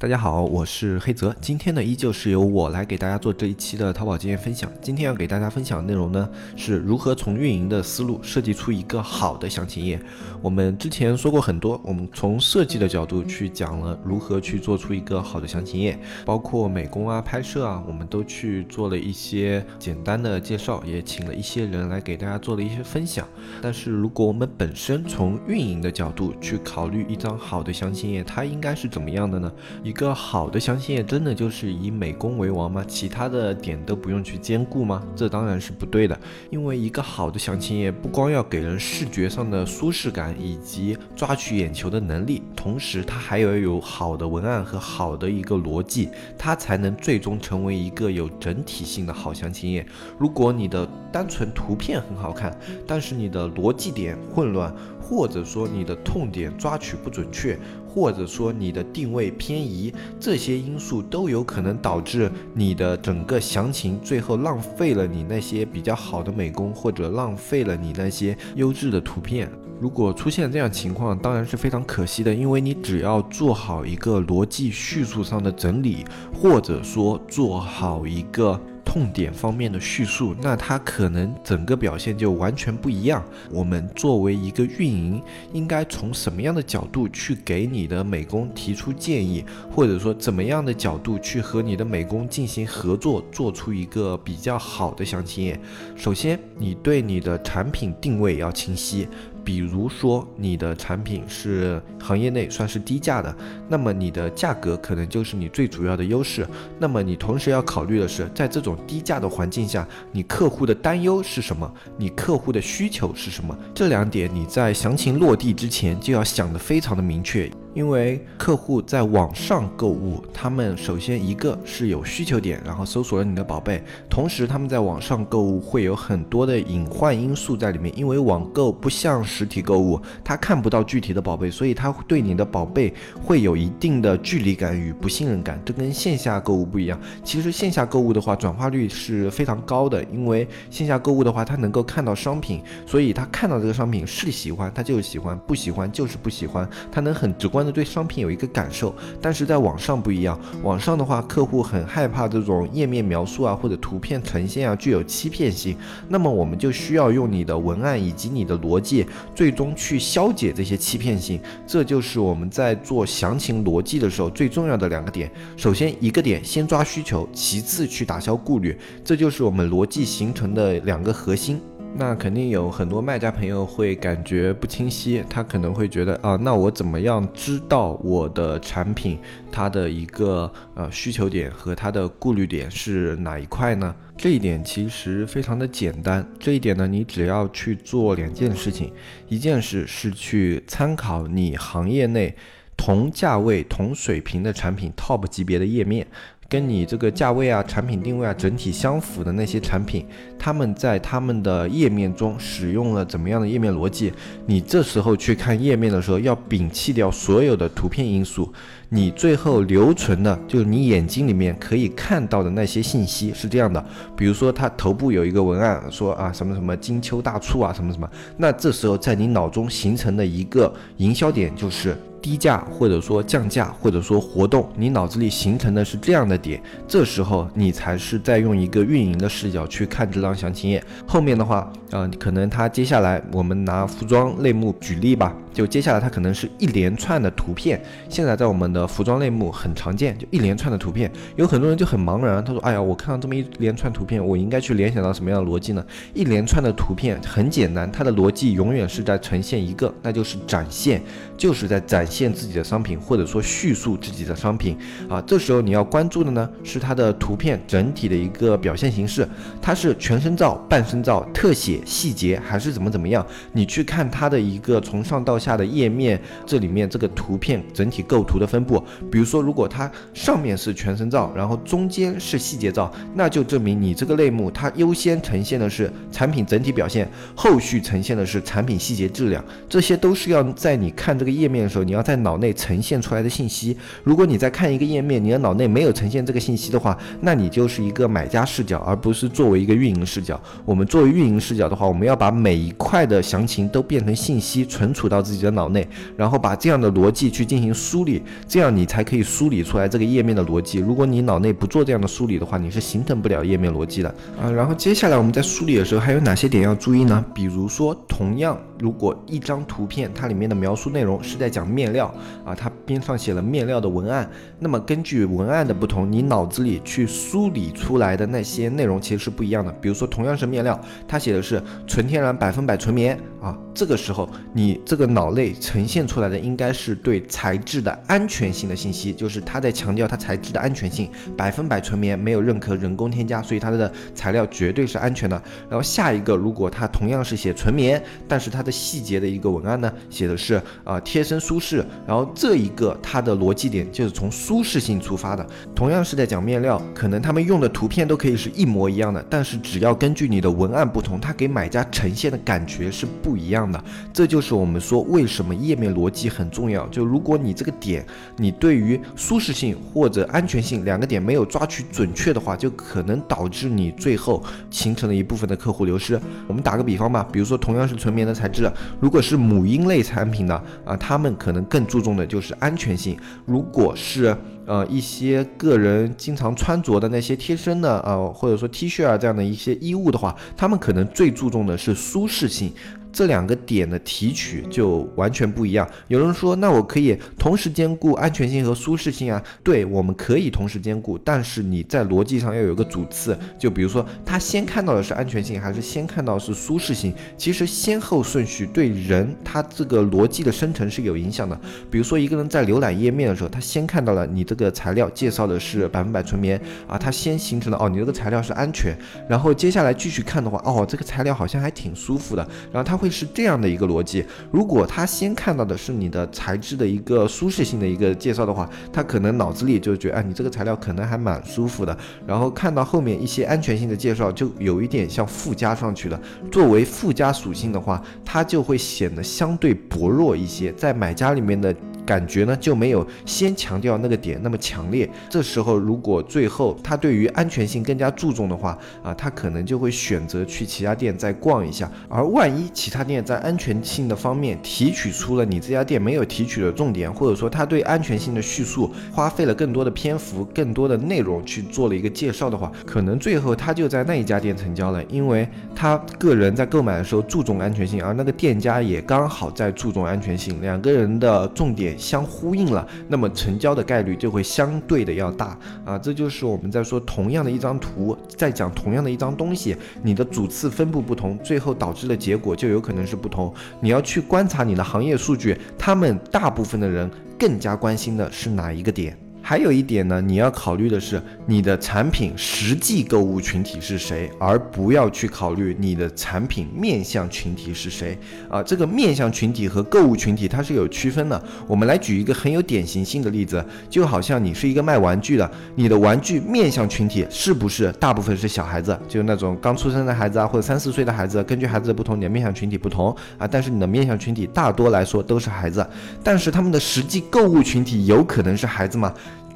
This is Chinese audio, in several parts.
大家好，我是黑泽。今天呢，依旧是由我来给大家做这一期的淘宝经验分享。今天要给大家分享的内容呢，是如何从运营的思路设计出一个好的详情页。我们之前说过很多，我们从设计的角度去讲了如何去做出一个好的详情页，包括美工啊、拍摄啊，我们都去做了一些简单的介绍，也请了一些人来给大家做了一些分享。但是如果我们本身从运营的角度去考虑一张好的详情页，它应该是怎么样的呢？一个好的详情页真的就是以美工为王吗？其他的点都不用去兼顾吗？这当然是不对的。因为一个好的详情页不光要给人视觉上的舒适感以及抓取眼球的能力，同时它还要有好的文案和好的一个逻辑，它才能最终成为一个有整体性的好详情页。如果你的单纯图片很好看，但是你的逻辑点混乱，或者说你的痛点抓取不准确，或者说你的定位偏移，这些因素都有可能导致你的整个详情最后浪费了你那些比较好的美工，或者浪费了你那些优质的图片。如果出现这样情况，当然是非常可惜的，因为你只要做好一个逻辑叙述上的整理，或者说做好一个。痛点方面的叙述，那它可能整个表现就完全不一样。我们作为一个运营，应该从什么样的角度去给你的美工提出建议，或者说怎么样的角度去和你的美工进行合作，做出一个比较好的详情页？首先，你对你的产品定位要清晰。比如说，你的产品是行业内算是低价的，那么你的价格可能就是你最主要的优势。那么你同时要考虑的是，在这种低价的环境下，你客户的担忧是什么？你客户的需求是什么？这两点你在详情落地之前就要想得非常的明确。因为客户在网上购物，他们首先一个是有需求点，然后搜索了你的宝贝，同时他们在网上购物会有很多的隐患因素在里面。因为网购不像实体购物，他看不到具体的宝贝，所以他对你的宝贝会有一定的距离感与不信任感。这跟线下购物不一样。其实线下购物的话，转化率是非常高的，因为线下购物的话，他能够看到商品，所以他看到这个商品是喜欢，他就喜欢；不喜欢就是不喜欢，他能很直观。对商品有一个感受，但是在网上不一样。网上的话，客户很害怕这种页面描述啊，或者图片呈现啊，具有欺骗性。那么我们就需要用你的文案以及你的逻辑，最终去消解这些欺骗性。这就是我们在做详情逻辑的时候最重要的两个点。首先一个点先抓需求，其次去打消顾虑。这就是我们逻辑形成的两个核心。那肯定有很多卖家朋友会感觉不清晰，他可能会觉得啊，那我怎么样知道我的产品它的一个呃需求点和它的顾虑点是哪一块呢？这一点其实非常的简单，这一点呢，你只要去做两件事情，一件事是去参考你行业内同价位同水平的产品 top 级别的页面。跟你这个价位啊、产品定位啊整体相符的那些产品，他们在他们的页面中使用了怎么样的页面逻辑？你这时候去看页面的时候，要摒弃掉所有的图片因素，你最后留存的就是你眼睛里面可以看到的那些信息是这样的。比如说，它头部有一个文案说啊什么什么金秋大促啊什么什么，那这时候在你脑中形成的一个营销点就是。低价或者说降价或者说活动，你脑子里形成的是这样的点，这时候你才是在用一个运营的视角去看这张详情页。后面的话，呃，可能它接下来我们拿服装类目举例吧。就接下来它可能是一连串的图片，现在在我们的服装类目很常见，就一连串的图片，有很多人就很茫然，他说：“哎呀，我看到这么一连串图片，我应该去联想到什么样的逻辑呢？”一连串的图片很简单，它的逻辑永远是在呈现一个，那就是展现，就是在展现自己的商品，或者说叙述自己的商品啊。这时候你要关注的呢，是它的图片整体的一个表现形式，它是全身照、半身照、特写、细节，还是怎么怎么样？你去看它的一个从上到下。下的页面这里面这个图片整体构图的分布。比如说，如果它上面是全身照，然后中间是细节照，那就证明你这个类目它优先呈现的是产品整体表现，后续呈现的是产品细节质量。这些都是要在你看这个页面的时候，你要在脑内呈现出来的信息。如果你在看一个页面，你的脑内没有呈现这个信息的话，那你就是一个买家视角，而不是作为一个运营视角。我们作为运营视角的话，我们要把每一块的详情都变成信息存储到自己你的脑内，然后把这样的逻辑去进行梳理，这样你才可以梳理出来这个页面的逻辑。如果你脑内不做这样的梳理的话，你是形成不了页面逻辑的啊。然后接下来我们在梳理的时候还有哪些点要注意呢？比如说，同样如果一张图片它里面的描述内容是在讲面料啊，它边上写了面料的文案，那么根据文案的不同，你脑子里去梳理出来的那些内容其实是不一样的。比如说，同样是面料，它写的是纯天然百分百纯棉啊，这个时候你这个脑内呈现出来的应该是对材质的安全性的信息，就是它在强调它材质的安全性，百分百纯棉，没有任何人工添加，所以它的材料绝对是安全的。然后下一个，如果它同样是写纯棉，但是它的细节的一个文案呢，写的是啊贴身舒适，然后这一个它的逻辑点就是从舒适性出发的。同样是在讲面料，可能他们用的图片都可以是一模一样的，但是只要根据你的文案不同，它给买家呈现的感觉是不一样的。这就是我们说为什么页面逻辑很重要。就如果你这个点，你对于舒适性或者安全性两个点没有抓取准确的话，就可能导致你最后形成了一部分的客户流失。我们打个比方吧，比如说同样是纯棉的材质，如果是母婴类产品的啊，他们可能更注重的就是安全性。如果是呃一些个人经常穿着的那些贴身的啊，或者说 T 恤啊这样的一些衣物的话，他们可能最注重的是舒适性。这两个点的提取就完全不一样。有人说，那我可以同时兼顾安全性和舒适性啊？对，我们可以同时兼顾，但是你在逻辑上要有个主次。就比如说，他先看到的是安全性，还是先看到是舒适性？其实先后顺序对人他这个逻辑的生成是有影响的。比如说，一个人在浏览页面的时候，他先看到了你这个材料介绍的是百分百纯棉啊，他先形成了哦，你这个材料是安全。然后接下来继续看的话，哦，这个材料好像还挺舒服的。然后他。会是这样的一个逻辑，如果他先看到的是你的材质的一个舒适性的一个介绍的话，他可能脑子里就觉得，哎，你这个材料可能还蛮舒服的。然后看到后面一些安全性的介绍，就有一点像附加上去的。作为附加属性的话，它就会显得相对薄弱一些，在买家里面的。感觉呢就没有先强调那个点那么强烈。这时候如果最后他对于安全性更加注重的话啊，他可能就会选择去其他店再逛一下。而万一其他店在安全性的方面提取出了你这家店没有提取的重点，或者说他对安全性的叙述花费了更多的篇幅、更多的内容去做了一个介绍的话，可能最后他就在那一家店成交了，因为他个人在购买的时候注重安全性，而那个店家也刚好在注重安全性，两个人的重点。相呼应了，那么成交的概率就会相对的要大啊！这就是我们在说同样的一张图，在讲同样的一张东西，你的主次分布不同，最后导致的结果就有可能是不同。你要去观察你的行业数据，他们大部分的人更加关心的是哪一个点？还有一点呢，你要考虑的是你的产品实际购物群体是谁，而不要去考虑你的产品面向群体是谁啊。这个面向群体和购物群体它是有区分的。我们来举一个很有典型性的例子，就好像你是一个卖玩具的，你的玩具面向群体是不是大部分是小孩子，就那种刚出生的孩子啊，或者三四岁的孩子？根据孩子的不同，你的面向群体不同啊。但是你的面向群体大多来说都是孩子，但是他们的实际购物群体有可能是孩子吗？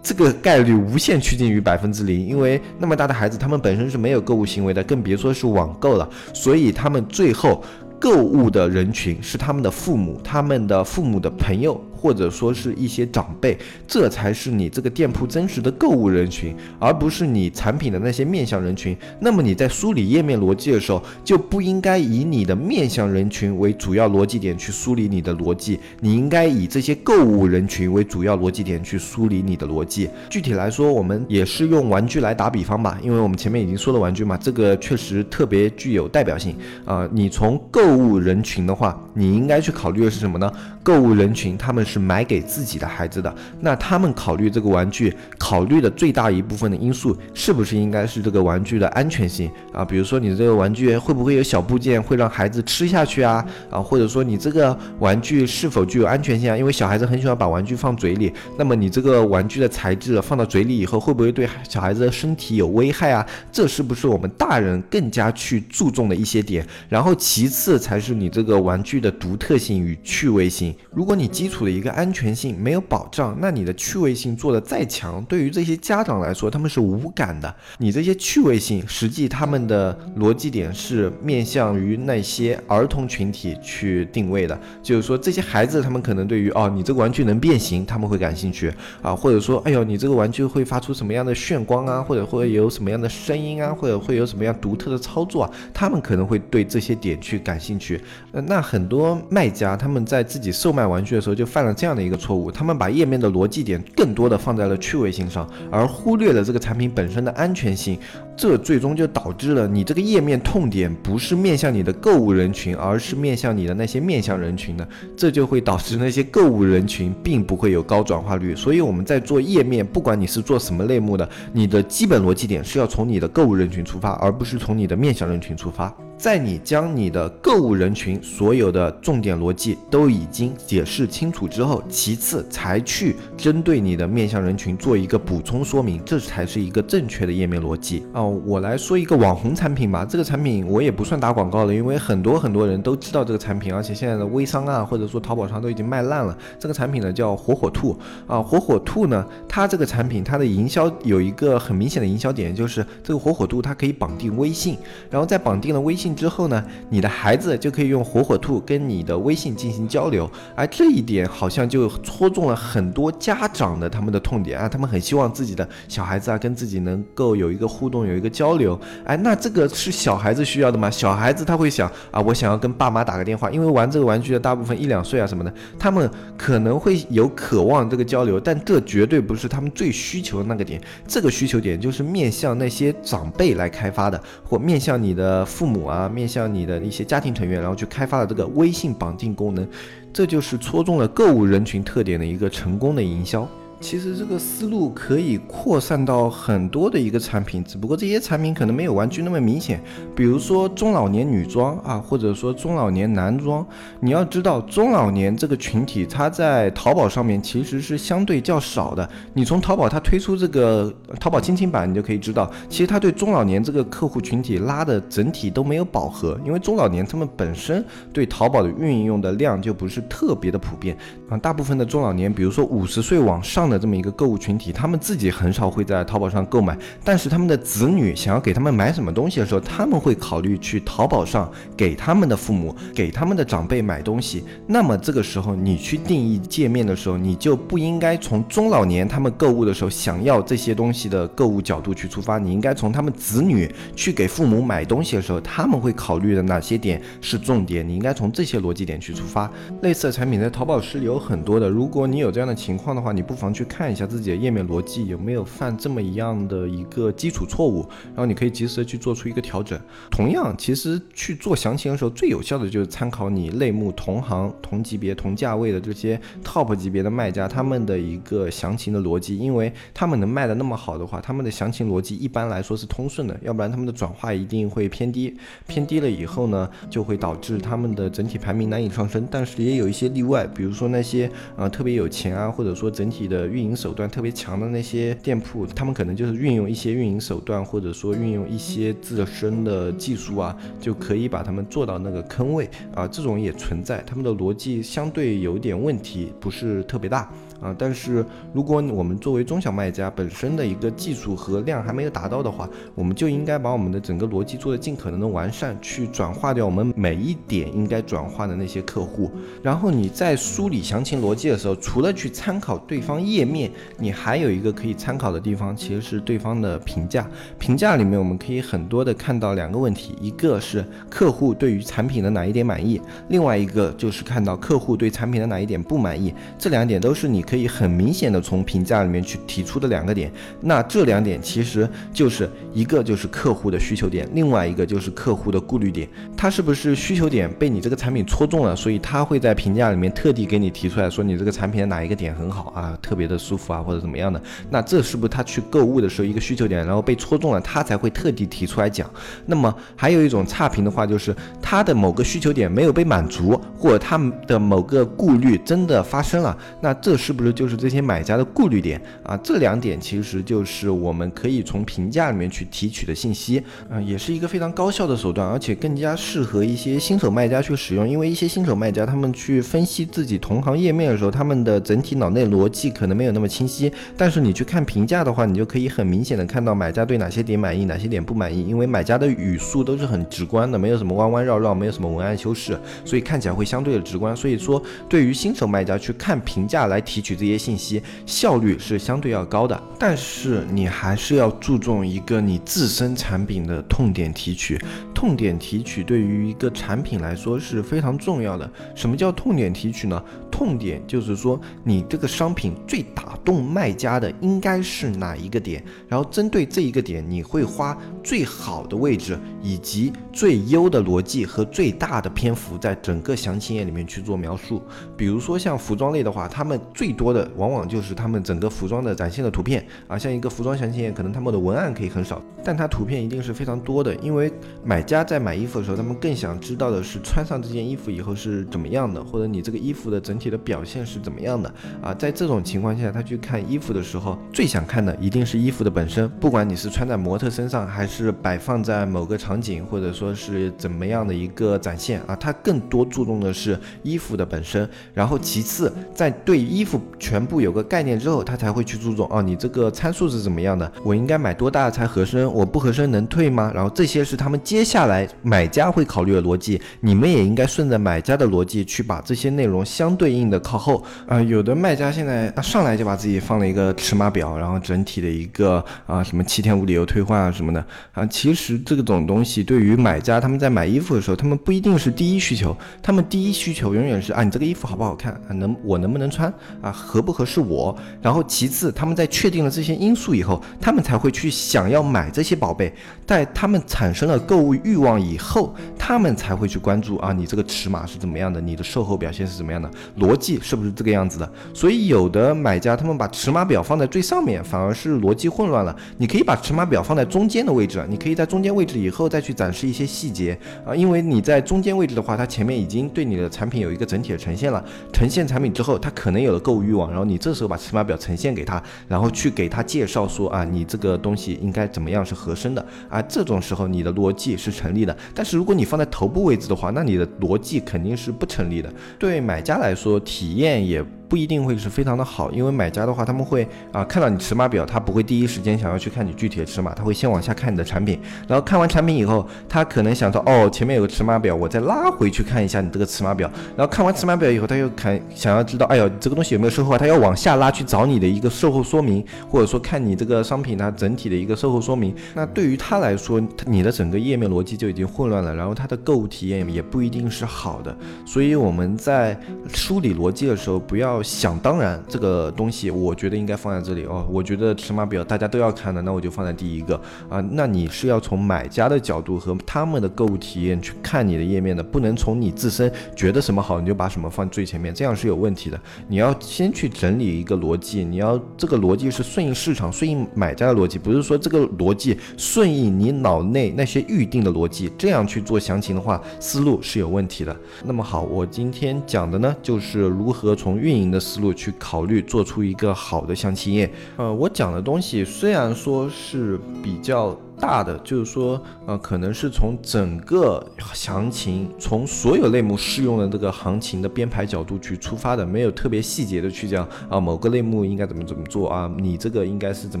这个概率无限趋近于百分之零，因为那么大的孩子，他们本身是没有购物行为的，更别说是网购了，所以他们最后购物的人群是他们的父母，他们的父母的朋友。或者说是一些长辈，这才是你这个店铺真实的购物人群，而不是你产品的那些面向人群。那么你在梳理页面逻辑的时候，就不应该以你的面向人群为主要逻辑点去梳理你的逻辑，你应该以这些购物人群为主要逻辑点去梳理你的逻辑。具体来说，我们也是用玩具来打比方吧，因为我们前面已经说了玩具嘛，这个确实特别具有代表性啊。你从购物人群的话，你应该去考虑的是什么呢？购物人群他们。是买给自己的孩子的，那他们考虑这个玩具，考虑的最大一部分的因素，是不是应该是这个玩具的安全性啊？比如说你这个玩具会不会有小部件会让孩子吃下去啊？啊，或者说你这个玩具是否具有安全性啊？因为小孩子很喜欢把玩具放嘴里，那么你这个玩具的材质放到嘴里以后，会不会对小孩子的身体有危害啊？这是不是我们大人更加去注重的一些点？然后其次才是你这个玩具的独特性与趣味性。如果你基础的一一个安全性没有保障，那你的趣味性做的再强，对于这些家长来说他们是无感的。你这些趣味性，实际他们的逻辑点是面向于那些儿童群体去定位的，就是说这些孩子他们可能对于哦你这个玩具能变形，他们会感兴趣啊，或者说哎呦你这个玩具会发出什么样的炫光啊，或者会有什么样的声音啊，或者会有什么样独特的操作啊，他们可能会对这些点去感兴趣。那很多卖家他们在自己售卖玩具的时候就犯了这样的一个错误，他们把页面的逻辑点更多的放在了趣味性上，而忽略了这个产品本身的安全性，这最终就导致了你这个页面痛点不是面向你的购物人群，而是面向你的那些面向人群的，这就会导致那些购物人群并不会有高转化率。所以我们在做页面，不管你是做什么类目的，你的基本逻辑点是要从你的购物人群出发，而不是从你的面向人群出发。在你将你的购物人群所有的重点逻辑都已经解释清楚之后，其次才去针对你的面向人群做一个补充说明，这才是一个正确的页面逻辑啊！我来说一个网红产品吧，这个产品我也不算打广告了，因为很多很多人都知道这个产品，而且现在的微商啊，或者说淘宝上都已经卖烂了。这个产品呢叫火火兔啊，火火兔呢，它这个产品它的营销有一个很明显的营销点，就是这个火火兔它可以绑定微信，然后在绑定了微信。之后呢，你的孩子就可以用火火兔跟你的微信进行交流，而这一点好像就戳中了很多家长的他们的痛点啊，他们很希望自己的小孩子啊跟自己能够有一个互动，有一个交流。哎，那这个是小孩子需要的吗？小孩子他会想啊，我想要跟爸妈打个电话，因为玩这个玩具的大部分一两岁啊什么的，他们可能会有渴望这个交流，但这绝对不是是他们最需求的那个点。这个需求点就是面向那些长辈来开发的，或面向你的父母啊。面向你的一些家庭成员，然后去开发的这个微信绑定功能，这就是戳中了购物人群特点的一个成功的营销。其实这个思路可以扩散到很多的一个产品，只不过这些产品可能没有玩具那么明显。比如说中老年女装啊，或者说中老年男装。你要知道，中老年这个群体，它在淘宝上面其实是相对较少的。你从淘宝它推出这个淘宝亲情版，你就可以知道，其实它对中老年这个客户群体拉的整体都没有饱和，因为中老年他们本身对淘宝的运用的量就不是特别的普遍啊。大部分的中老年，比如说五十岁往上。的这么一个购物群体，他们自己很少会在淘宝上购买，但是他们的子女想要给他们买什么东西的时候，他们会考虑去淘宝上给他们的父母、给他们的长辈买东西。那么这个时候，你去定义界面的时候，你就不应该从中老年他们购物的时候想要这些东西的购物角度去出发，你应该从他们子女去给父母买东西的时候，他们会考虑的哪些点是重点，你应该从这些逻辑点去出发。类似的产品在淘宝是有很多的，如果你有这样的情况的话，你不妨去。去看一下自己的页面逻辑有没有犯这么一样的一个基础错误，然后你可以及时的去做出一个调整。同样，其实去做详情的时候，最有效的就是参考你类目同行、同级别、同价位的这些 top 级别的卖家他们的一个详情的逻辑，因为他们能卖的那么好的话，他们的详情逻辑一般来说是通顺的，要不然他们的转化一定会偏低，偏低了以后呢，就会导致他们的整体排名难以上升。但是也有一些例外，比如说那些呃特别有钱啊，或者说整体的。运营手段特别强的那些店铺，他们可能就是运用一些运营手段，或者说运用一些自身的技术啊，就可以把他们做到那个坑位啊，这种也存在，他们的逻辑相对有点问题，不是特别大。啊，但是如果我们作为中小卖家本身的一个技术和量还没有达到的话，我们就应该把我们的整个逻辑做得尽可能的完善，去转化掉我们每一点应该转化的那些客户。然后你在梳理详情逻辑的时候，除了去参考对方页面，你还有一个可以参考的地方，其实是对方的评价。评价里面我们可以很多的看到两个问题，一个是客户对于产品的哪一点满意，另外一个就是看到客户对产品的哪一点不满意。这两点都是你。可以很明显的从评价里面去提出的两个点。那这两点其实就是一个就是客户的需求点，另外一个就是客户的顾虑点。他是不是需求点被你这个产品戳中了，所以他会在评价里面特地给你提出来说你这个产品的哪一个点很好啊，特别的舒服啊，或者怎么样的？那这是不是他去购物的时候一个需求点，然后被戳中了，他才会特地提出来讲？那么还有一种差评的话，就是他的某个需求点没有被满足，或者他的某个顾虑真的发生了，那这是不是就是这些买家的顾虑点啊？这两点其实就是我们可以从评价里面去提取的信息，啊，也是一个非常高效的手段，而且更加适合一些新手卖家去使用。因为一些新手卖家他们去分析自己同行页面的时候，他们的整体脑内逻辑可能没有那么清晰，但是你去看评价的话，你就可以很明显的看到买家对哪些点满意，哪些点不满意，因为买家的语速都是很直观的，没有什么弯弯绕绕，没有什么文案修饰，所以看起来会相对的直观。所以说，对于新手卖家去看评价来提取这些信息，效率是相对要高的。但是你还是要注重一个你自身产品的痛点提取。痛点提取对于一个产品来说是非常重要的。什么叫痛点提取呢？痛点就是说你这个商品最打动卖家的应该是哪一个点，然后针对这一个点，你会花最好的位置以及最优的逻辑和最大的篇幅在整个详情页里面去做描述。比如说像服装类的话，他们最多的往往就是他们整个服装的展现的图片啊，像一个服装详情页，可能他们的文案可以很少，但它图片一定是非常多的，因为买家在买衣服的时候，他们更想知道的是穿上这件衣服以后是怎么样的，或者你这个衣服的整体的表现是怎么样的啊？在这种情况下，他去看衣服的时候，最想看的一定是衣服的本身，不管你是穿在模特身上，还是摆放在某个场景，或者说是怎么样的一个展现啊，他更多注重的是衣服的本身。然后其次，在对衣服全部有个概念之后，他才会去注重哦，你这个参数是怎么样的？我应该买多大才合身？我不合身能退吗？然后这些是他们接下下。来，买家会考虑的逻辑，你们也应该顺着买家的逻辑去把这些内容相对应的靠后啊。有的卖家现在上来就把自己放了一个尺码表，然后整体的一个啊什么七天无理由退换啊什么的啊。其实这种东西对于买家他们在买衣服的时候，他们不一定是第一需求，他们第一需求永远是啊你这个衣服好不好看啊能我能不能穿啊合不合适我。然后其次他们在确定了这些因素以后，他们才会去想要买这些宝贝，在他们产生了购物欲。望以后，他们才会去关注啊，你这个尺码是怎么样的？你的售后表现是怎么样的？逻辑是不是这个样子的？所以有的买家他们把尺码表放在最上面，反而是逻辑混乱了。你可以把尺码表放在中间的位置，你可以在中间位置以后再去展示一些细节啊，因为你在中间位置的话，它前面已经对你的产品有一个整体的呈现了。呈现产品之后，他可能有了购物欲望，然后你这时候把尺码表呈现给他，然后去给他介绍说啊，你这个东西应该怎么样是合身的啊？这种时候你的逻辑是成。立的，但是如果你放在头部位置的话，那你的逻辑肯定是不成立的。对买家来说，体验也。不一定会是非常的好，因为买家的话，他们会啊看到你尺码表，他不会第一时间想要去看你具体的尺码，他会先往下看你的产品，然后看完产品以后，他可能想到哦前面有个尺码表，我再拉回去看一下你这个尺码表，然后看完尺码表以后，他又看想要知道，哎呦这个东西有没有售后啊，他要往下拉去找你的一个售后说明，或者说看你这个商品它整体的一个售后说明，那对于他来说，你的整个页面逻辑就已经混乱了，然后他的购物体验也不一定是好的，所以我们在梳理逻辑的时候不要。想当然，这个东西我觉得应该放在这里哦。我觉得尺码表大家都要看的，那我就放在第一个啊。那你是要从买家的角度和他们的购物体验去看你的页面的，不能从你自身觉得什么好你就把什么放最前面，这样是有问题的。你要先去整理一个逻辑，你要这个逻辑是顺应市场、顺应买家的逻辑，不是说这个逻辑顺应你脑内那些预定的逻辑，这样去做详情的话，思路是有问题的。那么好，我今天讲的呢，就是如何从运营。的思路去考虑，做出一个好的详情页。呃，我讲的东西虽然说是比较。大的就是说，呃，可能是从整个详情，从所有类目适用的这个行情的编排角度去出发的，没有特别细节的去讲啊，某个类目应该怎么怎么做啊，你这个应该是怎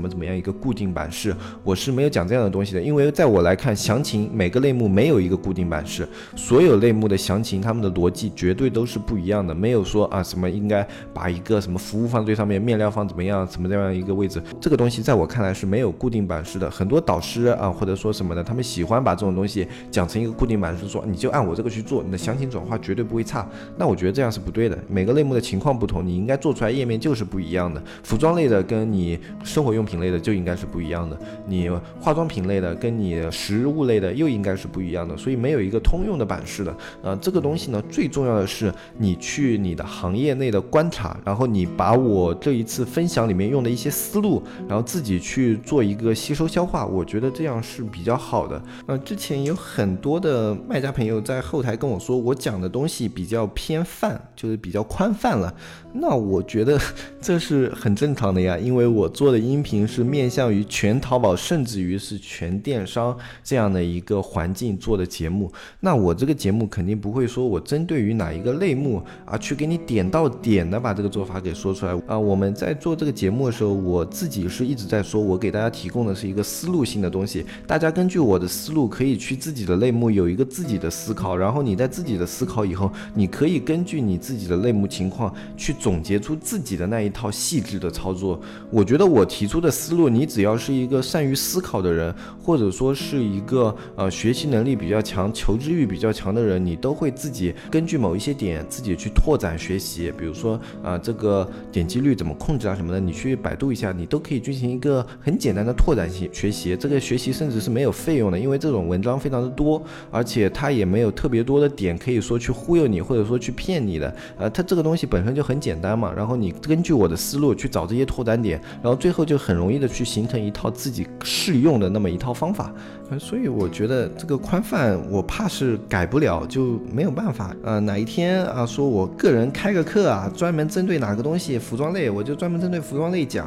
么怎么样一个固定版式，我是没有讲这样的东西的，因为在我来看，详情每个类目没有一个固定版式，所有类目的详情，他们的逻辑绝对都是不一样的，没有说啊什么应该把一个什么服务放最上面，面料放怎么样，什么这样一个位置，这个东西在我看来是没有固定版式的，很多导师。啊，或者说什么的，他们喜欢把这种东西讲成一个固定版式，说你就按我这个去做，你的详情转化绝对不会差。那我觉得这样是不对的，每个类目的情况不同，你应该做出来页面就是不一样的。服装类的跟你生活用品类的就应该是不一样的，你化妆品类的跟你食物类的又应该是不一样的，所以没有一个通用的版式的。呃，这个东西呢，最重要的是你去你的行业内的观察，然后你把我这一次分享里面用的一些思路，然后自己去做一个吸收消化，我觉得这样是比较好的。呃，之前有很多的卖家朋友在后台跟我说，我讲的东西比较偏泛，就是比较宽泛了。那我觉得这是很正常的呀，因为我做的音频是面向于全淘宝，甚至于是全电商这样的一个环境做的节目。那我这个节目肯定不会说我针对于哪一个类目啊，去给你点到点的把这个做法给说出来啊。我们在做这个节目的时候，我自己是一直在说，我给大家提供的是一个思路性的东西，大家根据我的思路可以去自己的类目有一个自己的思考，然后你在自己的思考以后，你可以根据你自己的类目情况去。总结出自己的那一套细致的操作，我觉得我提出的思路，你只要是一个善于思考的人，或者说是一个呃学习能力比较强、求知欲比较强的人，你都会自己根据某一些点自己去拓展学习。比如说啊，这个点击率怎么控制啊什么的，你去百度一下，你都可以进行一个很简单的拓展性学习。这个学习甚至是没有费用的，因为这种文章非常的多，而且它也没有特别多的点可以说去忽悠你，或者说去骗你的。呃，它这个东西本身就很简。简单嘛，然后你根据我的思路去找这些拓展点，然后最后就很容易的去形成一套自己适用的那么一套方法。所以我觉得这个宽泛，我怕是改不了，就没有办法。呃，哪一天啊，说我个人开个课啊，专门针对哪个东西，服装类，我就专门针对服装类讲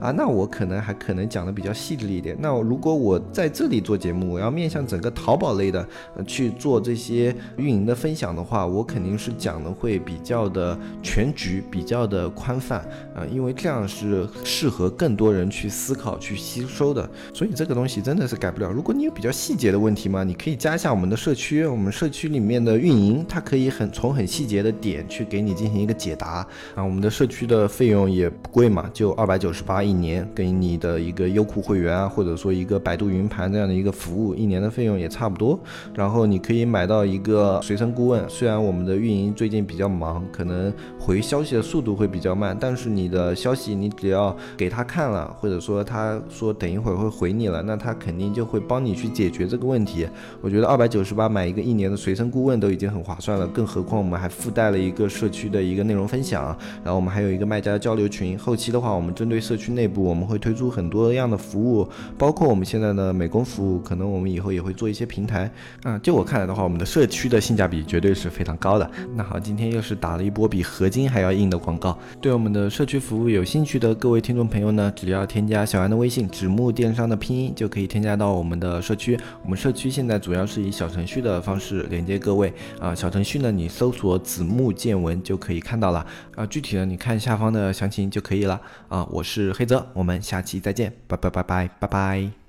啊，那我可能还可能讲的比较细致一点。那如果我在这里做节目，我要面向整个淘宝类的去做这些运营的分享的话，我肯定是讲的会比较的全局，比较的宽泛啊，因为这样是适合更多人去思考、去吸收的。所以这个东西真的是改不了。如果你有比较细节的问题嘛？你可以加一下我们的社区，我们社区里面的运营，他可以很从很细节的点去给你进行一个解答啊。我们的社区的费用也不贵嘛，就二百九十八一年，给你的一个优酷会员啊，或者说一个百度云盘这样的一个服务，一年的费用也差不多。然后你可以买到一个随身顾问，虽然我们的运营最近比较忙，可能回消息的速度会比较慢，但是你的消息你只要给他看了，或者说他说等一会儿会回你了，那他肯定就会帮你。去解决这个问题，我觉得二百九十八买一个一年的随身顾问都已经很划算了，更何况我们还附带了一个社区的一个内容分享，然后我们还有一个卖家交流群。后期的话，我们针对社区内部，我们会推出很多样的服务，包括我们现在的美工服务，可能我们以后也会做一些平台。啊，就我看来的话，我们的社区的性价比绝对是非常高的。那好，今天又是打了一波比合金还要硬的广告。对我们的社区服务有兴趣的各位听众朋友呢，只要添加小安的微信“纸木电商”的拼音，就可以添加到我们的。社区，我们社区现在主要是以小程序的方式连接各位啊。小程序呢，你搜索“子木见闻”就可以看到了啊。具体的你看下方的详情就可以了啊。我是黑泽，我们下期再见，拜拜拜拜拜拜。